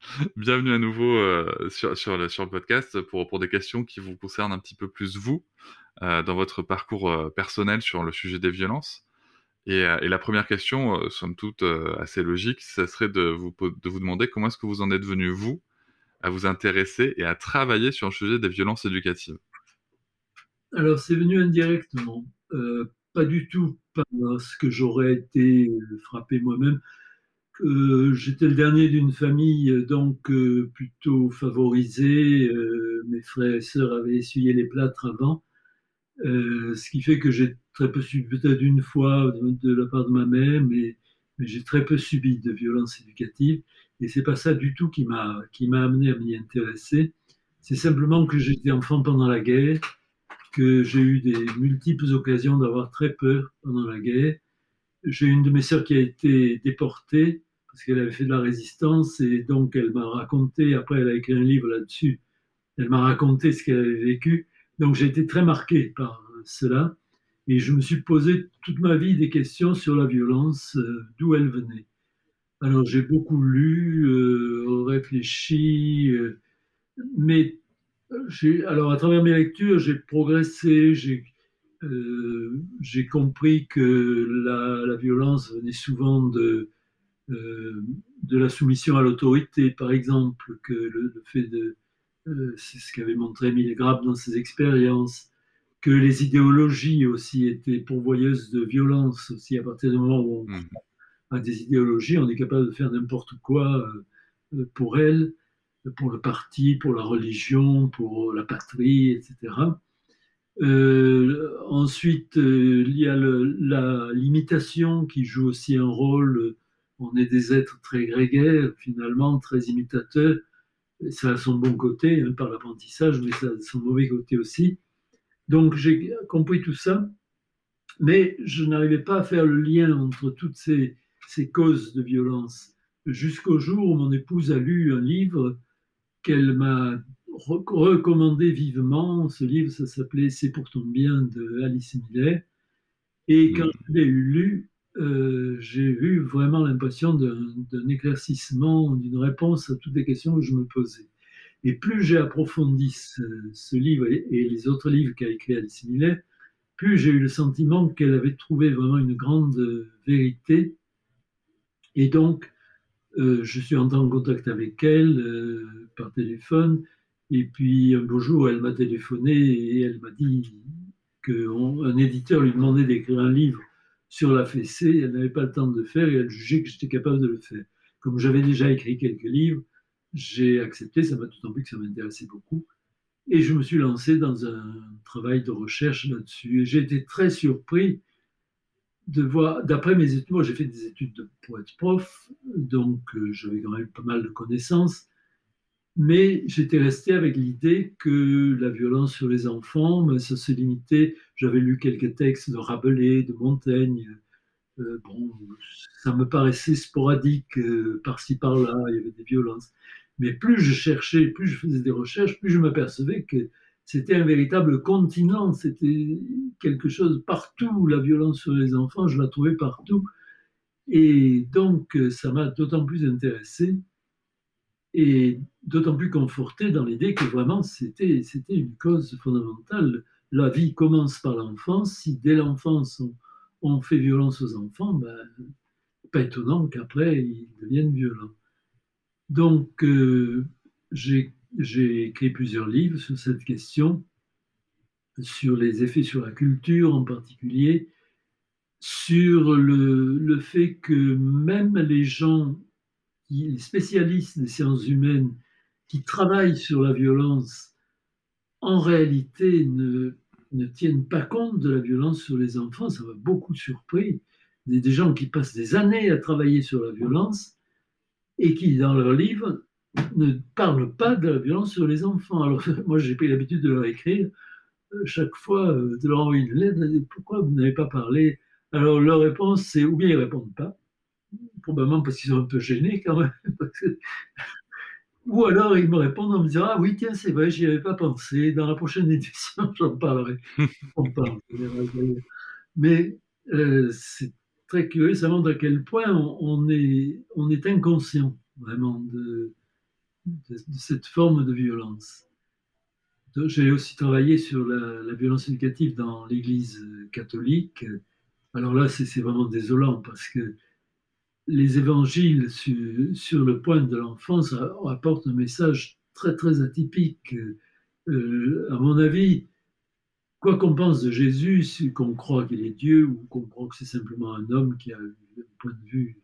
Bienvenue à nouveau euh, sur, le, podcast pour, des questions qui vous concernent un petit peu plus vous, euh, dans votre parcours euh, personnel sur le sujet des violences. Et, la première question, somme toute assez logique, ça serait de vous, de vous demander comment est-ce que vous en êtes venu, vous, à vous intéresser et à travailler sur le sujet des violences éducatives? Alors, c'est venu indirectement, pas du tout parce que j'aurais été frappé moi-même. J'étais le dernier d'une famille euh, donc euh, plutôt favorisée. Euh, mes frères et sœurs avaient essuyé les plâtres avant, ce qui fait que j'ai très peu subi, peut-être une fois de, la part de ma mère, mais, mais j'ai très peu subi de violence éducative. Et c'est pas ça du tout qui m'a qui m'a amené à m'y intéresser. C'est simplement que j'étais enfant pendant la guerre que j'ai eu des multiples occasions d'avoir très peur pendant la guerre. J'ai une de mes sœurs qui a été déportée parce qu'elle avait fait de la résistance et donc elle m'a raconté, après elle a écrit un livre là-dessus, elle m'a raconté ce qu'elle avait vécu. Donc j'ai été très marqué par cela et je me suis posé toute ma vie des questions sur la violence, euh, d'où elle venait. Alors j'ai beaucoup lu, euh, réfléchi, euh, mais alors, à travers mes lectures, j'ai progressé, j'ai compris que la, violence venait souvent de, de la soumission à l'autorité, par exemple, que le, le fait de. euh, c'est ce qu'avait montré Émile Grappe dans ses expériences, que les idéologies aussi étaient pourvoyeuses de violence, aussi à partir du moment où on Mhm. a des idéologies, on est capable de faire n'importe quoi euh, pour elles pour le parti, pour la religion, pour la patrie, etc. Euh, ensuite, euh, il y a le- la l'imitation qui joue aussi un rôle. On est des êtres très grégaires, finalement, très imitateurs. Ça a son bon côté hein, par l'apprentissage, mais ça a son mauvais côté aussi. Donc j'ai compris tout ça, mais je n'arrivais pas à faire le lien entre toutes ces, ces causes de violence. Jusqu'au jour où mon épouse a lu un livre qu'elle m'a re- recommandé vivement. Ce livre, ça s'appelait C'est pour ton bien de Alice Miller. Et quand Mhm. je l'ai lu, euh, j'ai eu vraiment l'impression d'un éclaircissement, d'une réponse à toutes les questions que je me posais. Et plus j'ai approfondi ce, livre et, les autres livres qu'a écrit Alice plus j'ai eu le sentiment qu'elle avait trouvé vraiment une grande vérité. Et donc, euh, je suis entré en contact avec elle euh, par téléphone. Et puis un beau jour, elle m'a téléphoné et elle m'a dit qu'un éditeur lui demandait d'écrire un livre sur la fessée. Elle n'avait pas le temps de le faire et elle jugeait que j'étais capable de le faire. Comme j'avais déjà écrit quelques livres, j'ai accepté, ça m'a d'autant plus que ça m'intéressait beaucoup. Et je me suis lancé dans un travail de recherche là-dessus. Et j'ai été très surpris de voir, d'après mes études, moi j'ai fait des études de- pour être prof, donc euh, j'avais quand même pas mal de connaissances, mais j'étais resté avec l'idée que la violence sur les enfants, ben, ça se limitait, j'avais lu quelques textes de Rabelais, de Montaigne, euh, bon, ça me paraissait sporadique, euh, par-ci par-là, il y avait des violences. Mais plus je cherchais, plus je faisais des recherches, plus je m'apercevais que c'était un véritable continent, c'était quelque chose partout, la violence sur les enfants, je la trouvais partout. Et donc, ça m'a d'autant plus intéressé et d'autant plus conforté dans l'idée que vraiment c'était une cause fondamentale. La vie commence par l'enfance. Si dès l'enfance on, fait violence aux enfants, ben, pas étonnant qu'après ils deviennent violents. Donc euh, j'ai écrit plusieurs livres sur cette question, sur les effets sur la culture en particulier, sur le, le fait que même les gens les spécialistes des sciences humaines qui travaillent sur la violence, en réalité, ne, ne tiennent pas compte de la violence sur les enfants. Ça m'a beaucoup surpris. Des, des gens qui passent des années à travailler sur la violence et qui, dans leurs livres, ne parlent pas de la violence sur les enfants. Alors, moi, j'ai pris l'habitude de leur écrire euh, chaque fois, euh, de leur envoyer une lettre, pourquoi vous n'avez pas parlé? Alors, leur réponse, c'est ou bien ils répondent pas, probablement parce qu'ils sont un peu gênés quand même. Ou alors ils me répondent en me disant Ah oui, tiens, c'est vrai, j'y avais pas pensé. Dans la prochaine édition, j'en parlerai. On parle. Mais euh, c'est très curieux, ça montre à quel point on, est, on est inconscient vraiment de, cette forme de violence. J'ai aussi travaillé sur la violence éducative dans l'Église catholique. Alors là, c'est vraiment désolant parce que les évangiles sur, le point de l'enfance apportent un message très très atypique. Euh, à mon avis, quoi qu'on pense de Jésus, qu'on croit qu'il est Dieu ou qu'on croit que c'est simplement un homme qui a un point de vue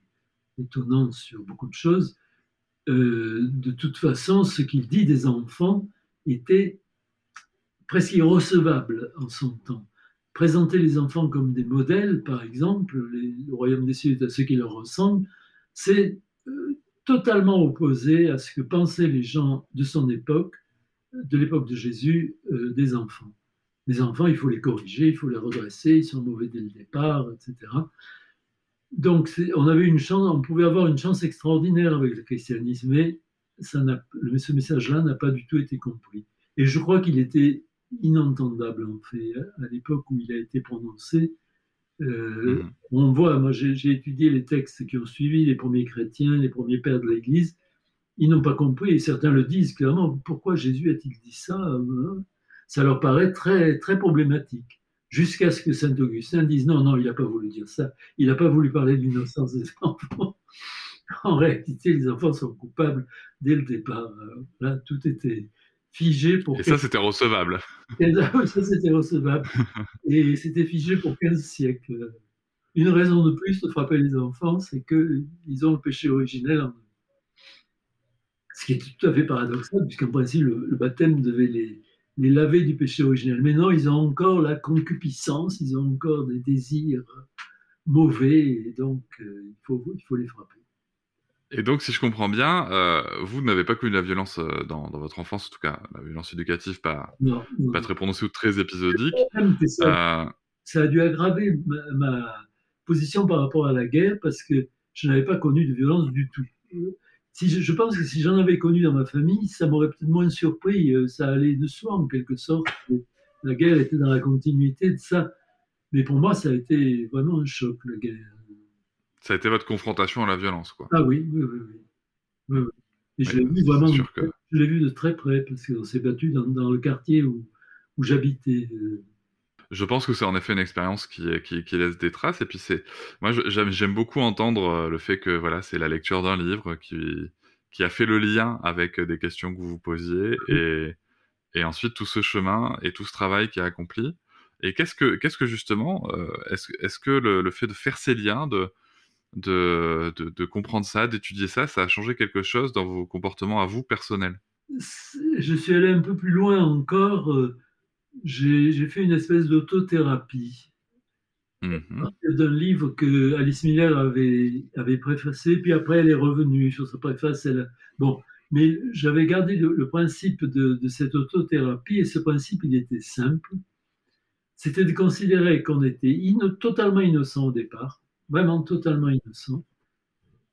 étonnant sur beaucoup de choses, euh, de toute façon, ce qu'il dit des enfants était presque irrecevable en son temps présenter les enfants comme des modèles, par exemple, le royaume des cieux est à ceux qui leur ressemblent, c'est euh, totalement opposé à ce que pensaient les gens de son époque, de l'époque de Jésus, euh, des enfants. Les enfants, il faut les corriger, il faut les redresser, ils sont mauvais dès le départ, etc. Donc, on avait une chance, on pouvait avoir une chance extraordinaire avec le christianisme, mais ce message-là n'a pas du tout été compris. Et je crois qu'il était inentendable en fait à l'époque où il a été prononcé. Euh, mhm. On voit, moi j'ai étudié les textes qui ont suivi les premiers chrétiens, les premiers pères de l'Église. Ils n'ont pas compris, et certains le disent clairement, pourquoi Jésus a-t-il dit ça hein Ça leur paraît très, très problématique. Jusqu'à ce que Saint Augustin dise non, non, il n'a pas voulu dire ça. Il n'a pas voulu parler de l'innocence des enfants. en réalité, les enfants sont coupables dès le départ. Là, tout était, figé pour. Et ça, c'était recevable. Et ça, c'était recevable. Et c'était figé pour 15 siècles. Une raison de plus de frapper les enfants, c'est qu'ils ont le péché originel en eux. Ce qui est tout à fait paradoxal, puisqu'en principe, le, baptême devait les, les laver du péché originel. Mais non, ils ont encore la concupiscence, ils ont encore des désirs mauvais, et donc euh, il, faut, il faut les frapper. Et donc, si je comprends bien, euh, vous n'avez pas connu la violence euh, dans, votre enfance, en tout cas, la violence éducative pas, pas très prononcée ou très épisodique. Ça, euh, ça, a dû aggraver ma, position par rapport à la guerre parce que je n'avais pas connu de violence du tout. Si je, pense que si j'en avais connu dans ma famille, ça m'aurait peut-être moins surpris. Ça allait de soi, en quelque sorte. La guerre était dans la continuité de ça. Mais pour moi, ça a été vraiment un choc, la guerre. Ça a été votre confrontation à la violence, quoi. Ah oui, oui, oui. Et je l'ai vu vraiment, je l'ai vu de très près, parce qu'on s'est battu dans, le quartier où, où j'habitais. Euh. Je pense que c'est en effet une expérience qui, qui, qui, laisse des traces. Et puis c'est, moi, j'aime beaucoup entendre euh, le fait que voilà, c'est la lecture d'un livre qui, qui a fait le lien avec des questions que vous vous posiez, et, et ensuite tout ce chemin et tout ce travail qui a accompli. Et qu'est-ce que, qu'est-ce que justement, euh, est-ce, que le, le, fait de faire ces liens, de de, de, comprendre ça, d'étudier ça, ça a changé quelque chose dans vos comportements à vous personnels? Je suis allé un peu plus loin encore. Euh, j'ai fait une espèce d'autothérapie. Mmh d'un livre que Alice Miller avait, avait préfacé, puis après elle est revenue sur sa préface. Elle... Bon, mais j'avais gardé le, principe de, de, cette autothérapie, et ce principe, il était simple. C'était de considérer qu'on était totalement innocent au départ, vraiment totalement innocent,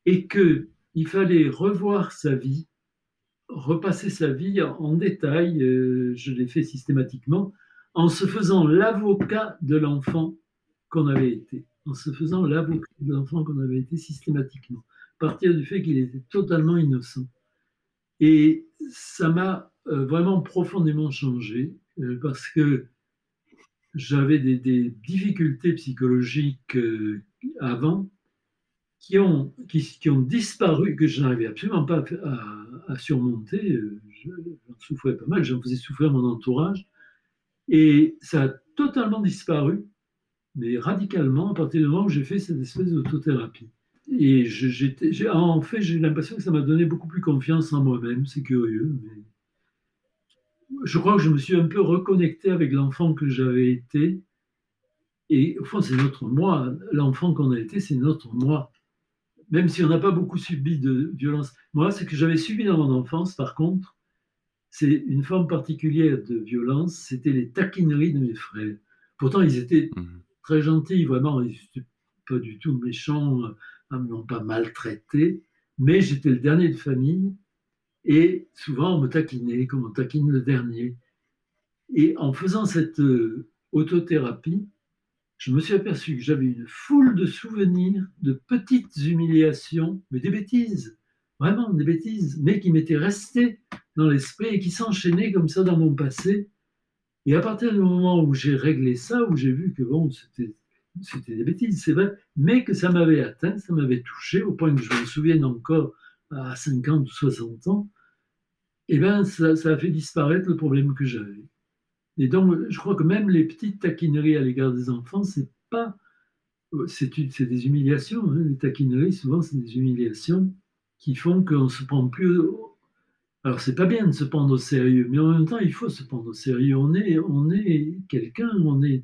et qu'il fallait revoir sa vie, repasser sa vie en détail, euh, je l'ai fait systématiquement, en se faisant l'avocat de l'enfant qu'on avait été, en se faisant l'avocat de l'enfant qu'on avait été systématiquement, partir du fait qu'il était totalement innocent. Et ça m'a euh, vraiment profondément changé euh, parce que j'avais des, difficultés psychologiques euh, avant qui ont, disparu, que je n'arrivais absolument pas à, surmonter. J'en souffrais pas mal, j'en faisais souffrir mon entourage. Et ça a totalement disparu, mais radicalement, à partir du moment où j'ai fait cette espèce d'autothérapie. Et en fait, j'ai l'impression que ça m'a donné beaucoup plus confiance en moi-même. C'est curieux, je crois que je me suis un peu reconnecté avec l'enfant que j'avais été. Et au fond, c'est notre moi. L'enfant qu'on a été, c'est notre moi. Même si on n'a pas beaucoup subi de violence. Moi, ce que j'avais subi dans mon enfance, par contre, c'est une forme particulière de violence. C'était les taquineries de mes frères. Pourtant, ils étaient mhm. très gentils, vraiment. Ils n'étaient pas du tout méchants, ils ne m'ont pas maltraité. Mais j'étais le dernier de famille et souvent, on me taquinait comme on taquine le dernier. Et en faisant cette euh, autothérapie, je me suis aperçu que j'avais une foule de souvenirs, de petites humiliations, mais des bêtises, vraiment des bêtises, mais qui m'étaient restées dans l'esprit et qui s'enchaînaient comme ça dans mon passé. Et à partir du moment où j'ai réglé ça, où j'ai vu que bon, c'était, des bêtises, c'est vrai, mais que ça m'avait atteint, ça m'avait touché, au point que je me souvienne encore à 50 ou 60 ans, eh bien, ça, a fait disparaître le problème que j'avais. Et donc, je crois que même les petites taquineries à l'égard des enfants, c'est pas, c'est des humiliations. Hein. Les taquineries, souvent, c'est des humiliations qui font qu'on se prend plus. Alors, c'est pas bien de se prendre au sérieux, mais en même temps, il faut se prendre au sérieux. On est, on est quelqu'un, on est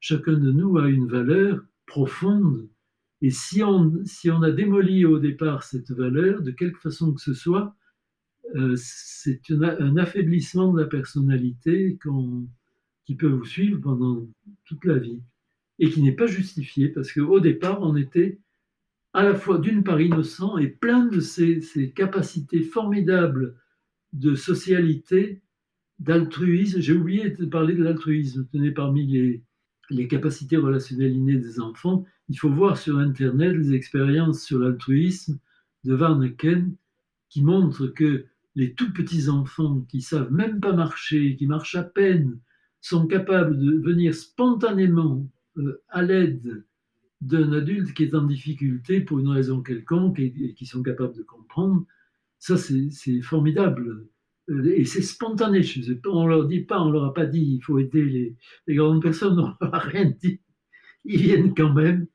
chacun de nous a une valeur profonde. Et si on, si on a démoli au départ cette valeur, de quelque façon que ce soit, euh, c'est un affaiblissement de la personnalité qui peut vous suivre pendant toute la vie et qui n'est pas justifié parce qu'au départ, on était à la fois d'une part innocent et plein de ces, capacités formidables de socialité, d'altruisme. J'ai oublié de parler de l'altruisme. Tenez, parmi les, les capacités relationnelles innées des enfants, il faut voir sur Internet les expériences sur l'altruisme de Warneken qui montrent que les tout petits enfants qui savent même pas marcher, qui marchent à peine, sont capables de venir spontanément euh, à l'aide d'un adulte qui est en difficulté pour une raison quelconque et, qui sont capables de comprendre, ça c'est formidable. Euh, et c'est spontané. On leur dit pas, on leur a pas dit, il faut aider les, grandes personnes, on leur a rien dit. Ils viennent quand même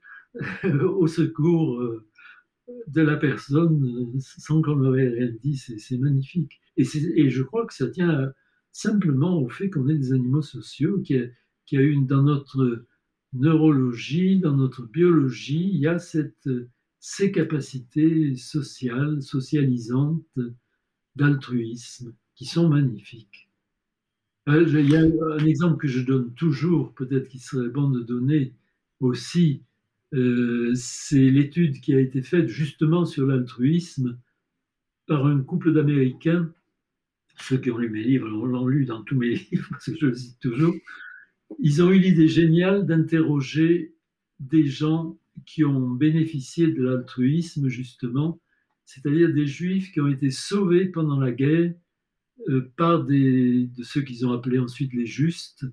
euh, au secours de la personne sans qu'on leur ait rien dit, c'est magnifique. Et, je crois que ça tient simplement au fait qu'on est des animaux sociaux, qui a, qui a une, dans notre neurologie, dans notre biologie, il y a cette, ces capacités sociales, socialisantes, d'altruisme, qui sont magnifiques. Euh, il y a un exemple que je donne toujours, peut-être qu'il serait bon de donner aussi euh, c'est l'étude qui a été faite justement sur l'altruisme par un couple d'Américains. Ceux qui ont lu mes livres l'ont lu dans tous mes livres, parce que je le cite toujours. Ils ont eu l'idée géniale d'interroger des gens qui ont bénéficié de l'altruisme, justement, c'est-à-dire des juifs qui ont été sauvés pendant la guerre par des, de ceux qu'ils ont appelés ensuite les justes.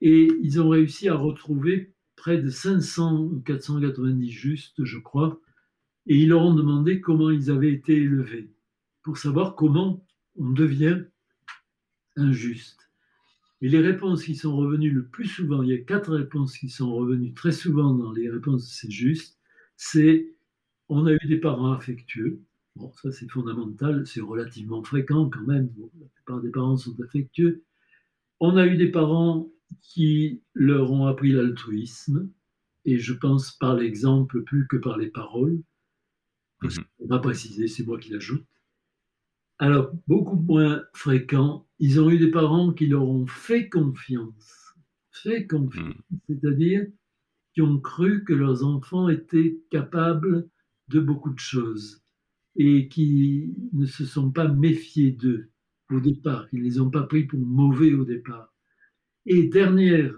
Et ils ont réussi à retrouver près de 500 ou 490 justes, je crois, et ils leur ont demandé comment ils avaient été élevés, pour savoir comment on devient injuste. Et les réponses qui sont revenues le plus souvent, il y a quatre réponses qui sont revenues très souvent dans les réponses de ces justes, c'est on a eu des parents affectueux. Bon, ça c'est fondamental, c'est relativement fréquent quand même. la plupart des parents sont affectueux. On a eu des parents qui leur ont appris l'altruisme, et je pense par l'exemple plus que par les paroles. Mhm. On va préciser, c'est moi qui l'ajoute. Alors, beaucoup moins fréquent, ils ont eu des parents qui leur ont fait confiance, fait confiance, mhm. c'est-à-dire qui ont cru que leurs enfants étaient capables de beaucoup de choses et qui ne se sont pas méfiés d'eux au départ, ils ne les ont pas pris pour mauvais au départ. Et dernière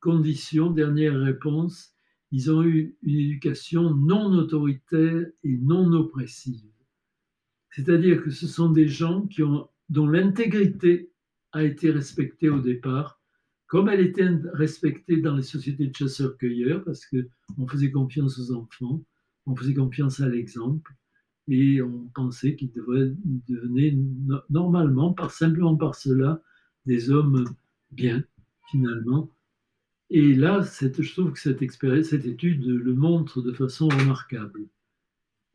condition, dernière réponse, ils ont eu une éducation non autoritaire et non oppressive. C'est-à-dire que ce sont des gens qui ont, dont l'intégrité a été respectée au départ, comme elle était respectée dans les sociétés de chasseurs-cueilleurs, parce qu'on faisait confiance aux enfants, on faisait confiance à l'exemple, et on pensait qu'ils devenaient normalement, par, simplement par cela, des hommes bien, finalement. Et là, je trouve que cette, expérience, cette étude le montre de façon remarquable.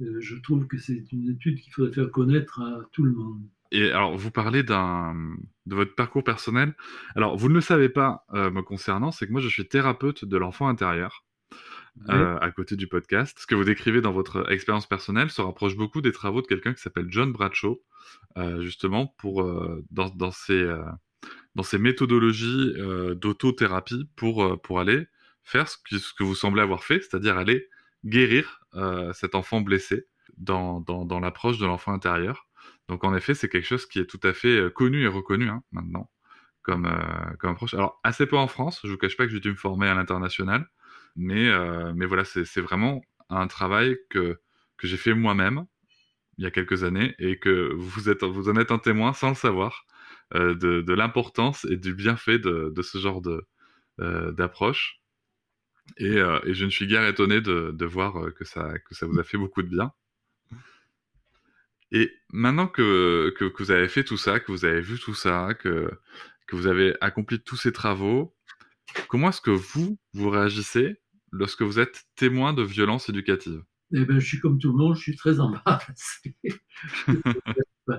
Euh, je trouve que c'est une étude qu'il faudrait faire connaître à tout le monde. Et alors, vous parlez de votre parcours personnel. Alors, vous ne le savez pas euh, me concernant, c'est que moi, je suis thérapeute de l'enfant intérieur. Euh, à côté du podcast. Ce que vous décrivez dans votre expérience personnelle se rapproche beaucoup des travaux de quelqu'un qui s'appelle John Bradshaw, justement pour dans, dans, ses, dans ses méthodologies d'autothérapie pour, pour aller faire ce que, vous semblez avoir fait, c'est-à-dire aller guérir cet enfant blessé dans, dans, l'approche de l'enfant intérieur. Donc en effet, c'est quelque chose qui est tout à fait euh, connu et reconnu hein, maintenant comme, euh, comme approche. Alors assez peu en France, je vous cache pas que j'ai dû me former à l'international, mais, euh, mais voilà, c'est vraiment un travail que, que j'ai fait moi-même il y a quelques années et que vous, êtes, vous en êtes un témoin sans le savoir de, de l'importance et du bienfait de, de ce genre de, d'approche. Et, et, je ne suis guère étonné de, de voir que ça, que ça vous a fait beaucoup de bien. Et maintenant que, que, vous avez fait tout ça, que vous avez vu tout ça, que, que vous avez accompli tous ces travaux, comment est-ce que vous, vous réagissez lorsque vous êtes témoin de violences éducatives? Eh ben, je suis comme tout le monde, je suis très embarrassé.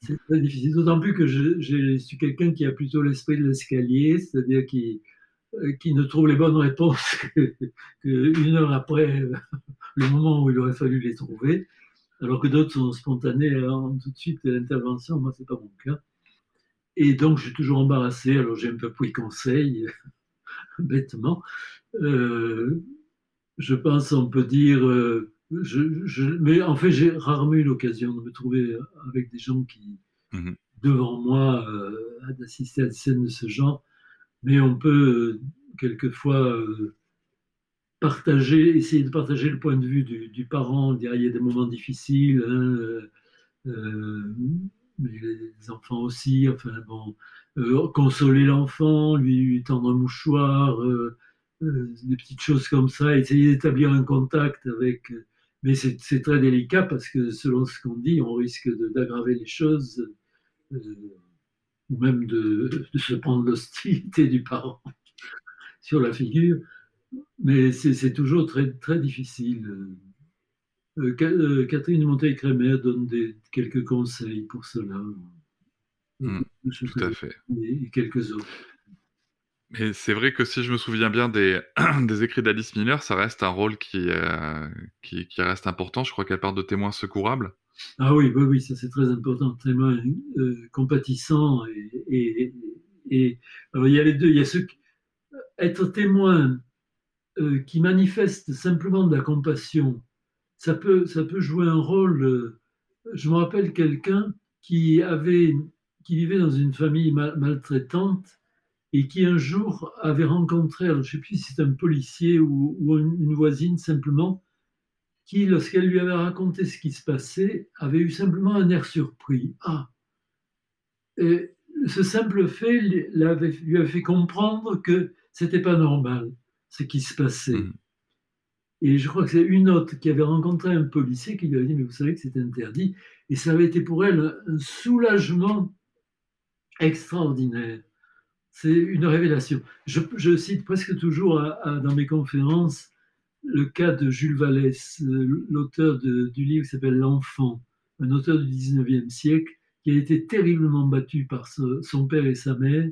c'est très difficile, d'autant plus que je, je suis quelqu'un qui a plutôt l'esprit de l'escalier, c'est-à-dire qui, euh, qui ne trouve les bonnes réponses qu'une heure après le moment où il aurait fallu les trouver alors que d'autres sont spontanés hein, tout de suite à l'intervention. Moi, c'est pas mon cas. Et donc, je suis toujours embarrassé. Alors, j'ai un peu pris conseil, bêtement. Euh, je pense, on peut dire. Euh, je, mais en fait, j'ai rarement eu l'occasion de me trouver avec des gens qui, mmh devant moi, euh, d'assister à des scènes de ce genre. Mais on peut quelquefois partager, essayer de partager le point de vue du, parent. Il y a des moments difficiles, hein, euh, mais les enfants aussi. Enfin bon, euh, consoler l'enfant, lui tendre un mouchoir, des petites choses comme ça. Essayer d'établir un contact avec. Mais c'est très délicat parce que selon ce qu'on dit, on risque d'aggraver les choses ou même de, de se prendre l'hostilité du parent sur la figure. Mais c'est toujours très, très difficile. Euh, euh, Catherine Monteil-Crémer donne des, quelques conseils pour cela. Mmh, tout à fait. Et, quelques autres. Mais c'est vrai que si je me souviens bien des, des écrits d'Alice Miller, ça reste un rôle qui, euh, qui, qui, reste important. Je crois qu'elle parle de témoins secourables. Ah oui, oui, oui ça c'est très important. Témoins euh, compatissants et, et, et, alors il y a les deux. Il y a ceux qui, être témoin euh, qui manifeste simplement de la compassion, ça peut, ça peut jouer un rôle. Euh, je me rappelle quelqu'un qui qui vivait dans une famille maltraitante et qui un jour avait rencontré, alors je ne sais plus si c'est un policier ou, une, voisine simplement, qui, lorsqu'elle lui avait raconté ce qui se passait, avait eu simplement un air surpris. Ah et Ce simple fait lui avait, lui fait comprendre que c'était pas normal ce qui se passait. Mm. Et je crois que c'est une autre qui avait rencontré un policier qui lui avait dit, mais vous savez que c'était interdit. Et ça avait été pour elle un soulagement extraordinaire. C'est une révélation. Je, cite presque toujours dans mes conférences le cas de Jules Vallès, l'auteur du livre qui s'appelle L'enfant, un auteur du 19e siècle, qui a été terriblement battu par son père et sa mère,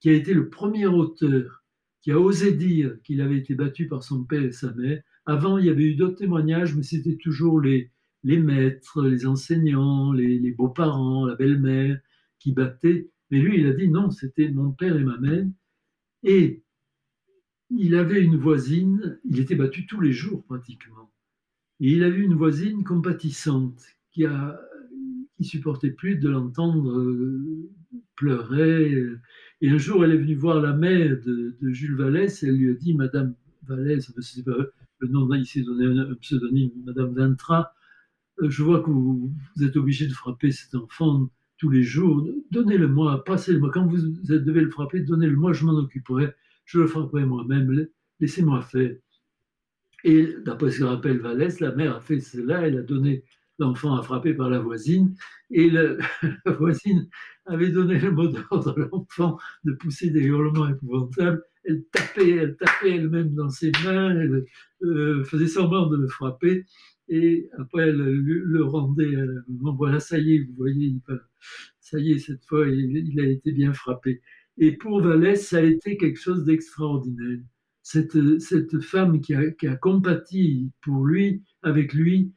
qui a été le premier auteur qui a osé dire qu'il avait été battu par son père et sa mère. Avant, il y avait eu d'autres témoignages, mais c'était toujours les, les maîtres, les enseignants, les, beaux-parents, la belle-mère qui battaient. Mais lui, il a dit non, c'était mon père et ma mère. Et il avait une voisine, il était battu tous les jours pratiquement. Et il avait une voisine compatissante qui a qui supportait plus de l'entendre euh, pleurer et un jour, elle est venue voir la mère de, Jules Vallès et elle lui a dit Madame Vallès, le nom, s'est donné un, pseudonyme, Madame Ventra, je vois que vous, êtes obligé de frapper cet enfant tous les jours. Donnez-le-moi, passez-le-moi. Quand vous devez le frapper, donnez-le-moi, je m'en occuperai. Je le frapperai moi-même. Laissez-moi faire. Et d'après ce que rappelle Vallès, la mère a fait cela, elle a donné l'enfant à frapper par la voisine, et la voisine avait donné le mot d'ordre à l'enfant de pousser des hurlements épouvantables. Elle tapait, elle tapait elle-même dans ses mains, elle euh, faisait semblant de le frapper, et après elle le, rendait. Voilà, ça y est, vous voyez, ça y est, cette fois, il, a été bien frappé. Et pour Vallès, ça a été quelque chose d'extraordinaire cette, femme qui a, qui compati pour lui, avec lui,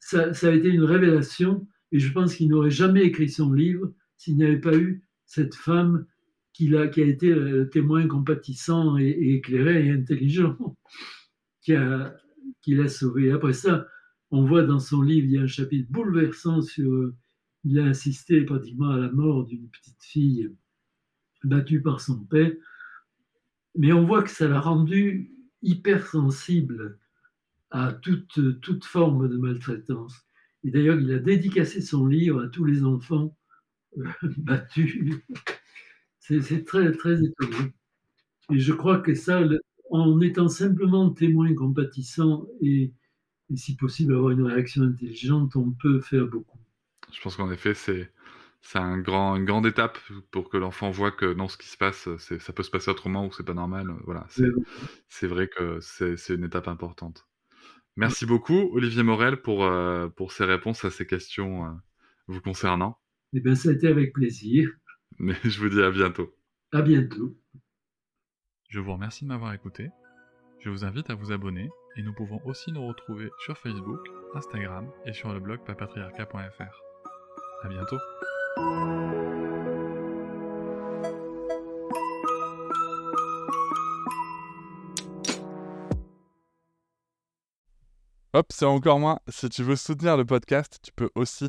ça, a été une révélation. Et je pense qu'il n'aurait jamais écrit son livre s'il n'y avait pas eu cette femme qui a, qui a été le témoin compatissant et, éclairé et intelligent qui, a, qui l'a sauvé. Après ça, on voit dans son livre, il y a un chapitre bouleversant sur. Il a assisté pratiquement à la mort d'une petite fille battue par son père mais on voit que ça l'a rendu hypersensible à toute, toute forme de maltraitance. Et d'ailleurs, il a dédicacé son livre à tous les enfants euh, battus. C'est très, très étonnant. Et je crois que ça, en étant simplement témoin compatissant et, et si possible avoir une réaction intelligente, on peut faire beaucoup. Je pense qu'en effet, c'est c'est un grand, une grande étape pour que l'enfant voit que non, ce qui se passe, ça peut se passer autrement ou c'est pas normal. Voilà, c'est vrai que c'est une étape importante. Merci beaucoup, Olivier Morel, pour, euh, pour ces réponses à ces questions euh, vous concernant. Eh bien, ça a été avec plaisir. Mais je vous dis à bientôt. À bientôt. Je vous remercie de m'avoir écouté. Je vous invite à vous abonner et nous pouvons aussi nous retrouver sur Facebook, Instagram et sur le blog papatriarca.fr. À bientôt. Hop, c'est encore moins. Si tu veux soutenir le podcast, tu peux aussi